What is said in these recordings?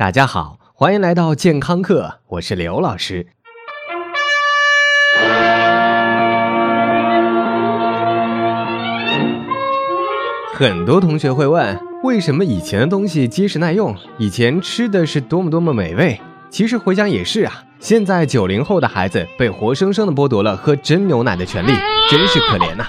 大家好，欢迎来到健康课，我是刘老师。很多同学会问，为什么以前的东西结实耐用，以前吃的是多么多么美味？其实回想也是啊，现在九零后的孩子被活生生的剥夺了喝真牛奶的权利，真是可怜呐。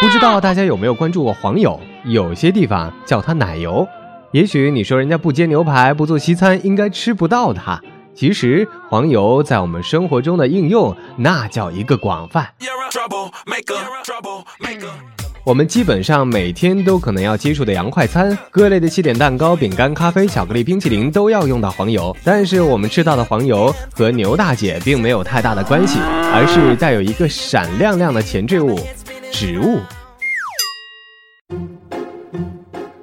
不知道大家有没有关注过黄油？有些地方叫它奶油。也许你说人家不煎牛排不做西餐应该吃不到它，其实黄油在我们生活中的应用那叫一个广泛。我们基本上每天都可能要接触的洋快餐，各类的西点蛋糕、饼干、咖啡、巧克力、冰淇淋都要用到黄油。但是我们吃到的黄油和牛大姐并没有太大的关系，而是带有一个闪亮亮的前缀物——植物。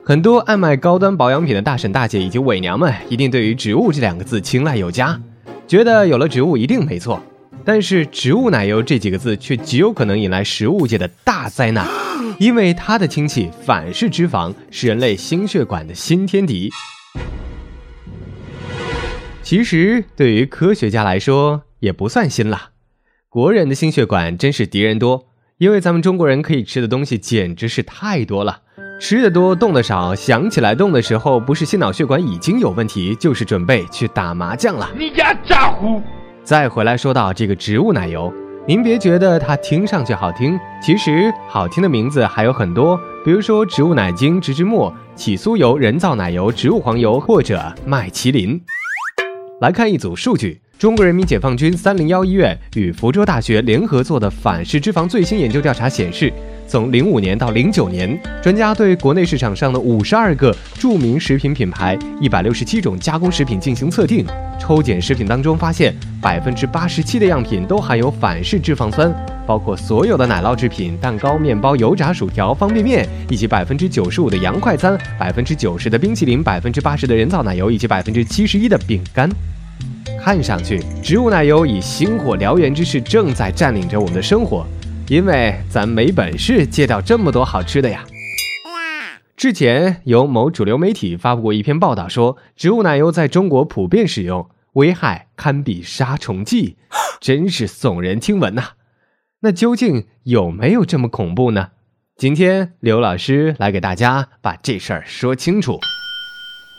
很多爱买高端保养品的大婶大姐以及伪娘们，一定对于“植物”这两个字青睐有加，觉得有了植物一定没错。但是“植物奶油”这几个字却极有可能引来食物界的大灾难，因为它的亲戚反式脂肪是人类心血管的新天敌。其实对于科学家来说也不算新了，国人的心血管真是敌人多，因为咱们中国人可以吃的东西简直是太多了。吃的多，动的少，想起来动的时候，不是心脑血管已经有问题，就是准备去打麻将了。你家咋呼！再回来说到这个植物奶油，您别觉得它听上去好听，其实好听的名字还有很多，比如说植物奶精、植脂末、起酥油、人造奶油、植物黄油或者麦淇淋。来看一组数据。中国人民解放军三零幺医院与福州大学联合做的反式脂肪最新研究调查显示，从零五年到零九年，专家对国内市场上的五十二个著名食品品牌、一百六十七种加工食品进行测定，抽检食品当中发现，百分之八十七的样品都含有反式脂肪酸，包括所有的奶酪制品、蛋糕、面包、油炸薯条、方便面，以及百分之九十五的洋快餐、百分之九十的冰淇淋、百分之八十的人造奶油以及百分之七十一的饼干。看上去，植物奶油以星火燎原之势正在占领着我们的生活，因为咱没本事戒掉这么多好吃的呀。之前有某主流媒体发布过一篇报道，说植物奶油在中国普遍使用，危害堪比杀虫剂，真是耸人听闻呐。那究竟有没有这么恐怖呢？今天刘老师来给大家把这事儿说清楚。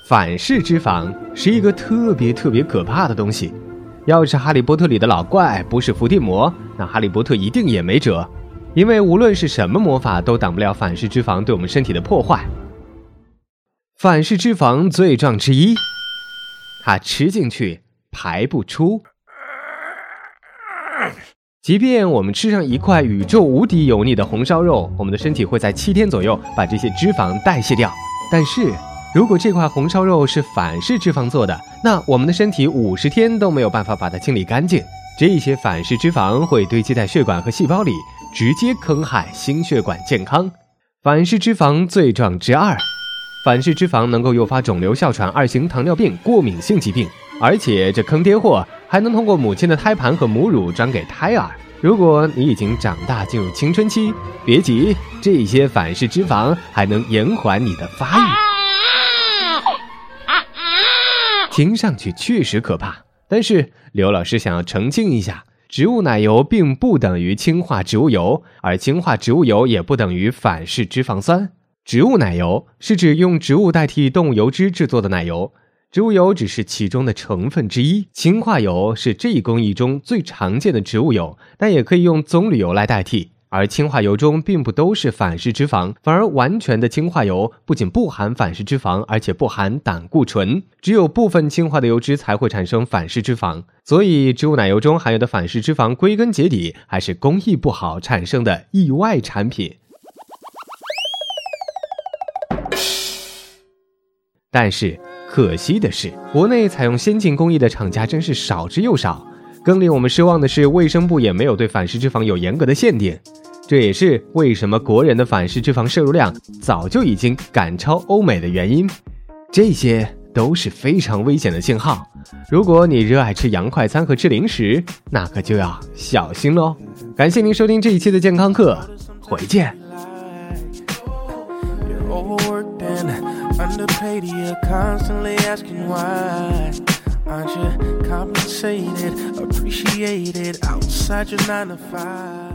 反式脂肪是一个特别特别可怕的东西，要是哈利波特里的老怪不是伏地魔，那哈利波特一定也没辙，因为无论是什么魔法都挡不了反式脂肪对我们身体的破坏。反式脂肪罪状之一，它吃进去排不出，即便我们吃上一块宇宙无敌油腻的红烧肉，我们的身体会在七天左右把这些脂肪代谢掉，但是。如果这块红烧肉是反式脂肪做的，那我们的身体五十天都没有办法把它清理干净。这些反式脂肪会堆积在血管和细胞里，直接坑害心血管健康。反式脂肪罪状之二，反式脂肪能够诱发肿瘤、哮喘、二型糖尿病、过敏性疾病，而且这坑爹货还能通过母亲的胎盘和母乳转给胎儿。如果你已经长大进入青春期，别急，这些反式脂肪还能延缓你的发育。听上去确实可怕，但是刘老师想要澄清一下：植物奶油并不等于氢化植物油，而氢化植物油也不等于反式脂肪酸。植物奶油是指用植物代替动物油脂制作的奶油，植物油只是其中的成分之一。氢化油是这一工艺中最常见的植物油，但也可以用棕榈油来代替。而氢化油中并不都是反式脂肪，反而完全的氢化油不仅不含反式脂肪，而且不含胆固醇，只有部分氢化的油脂才会产生反式脂肪。所以，植物奶油中含有的反式脂肪，归根结底还是工艺不好产生的意外产品。但是，可惜的是，国内采用先进工艺的厂家真是少之又少。更令我们失望的是，卫生部也没有对反式脂肪有严格的限定，这也是为什么国人的反式脂肪摄入量早就已经赶超欧美的原因。这些都是非常危险的信号。如果你热爱吃洋快餐和吃零食，那可就要小心喽。感谢您收听这一期的健康课，回见。underpaid, you're constantly asking why. Aren't you compensated, appreciated outside your nine to five?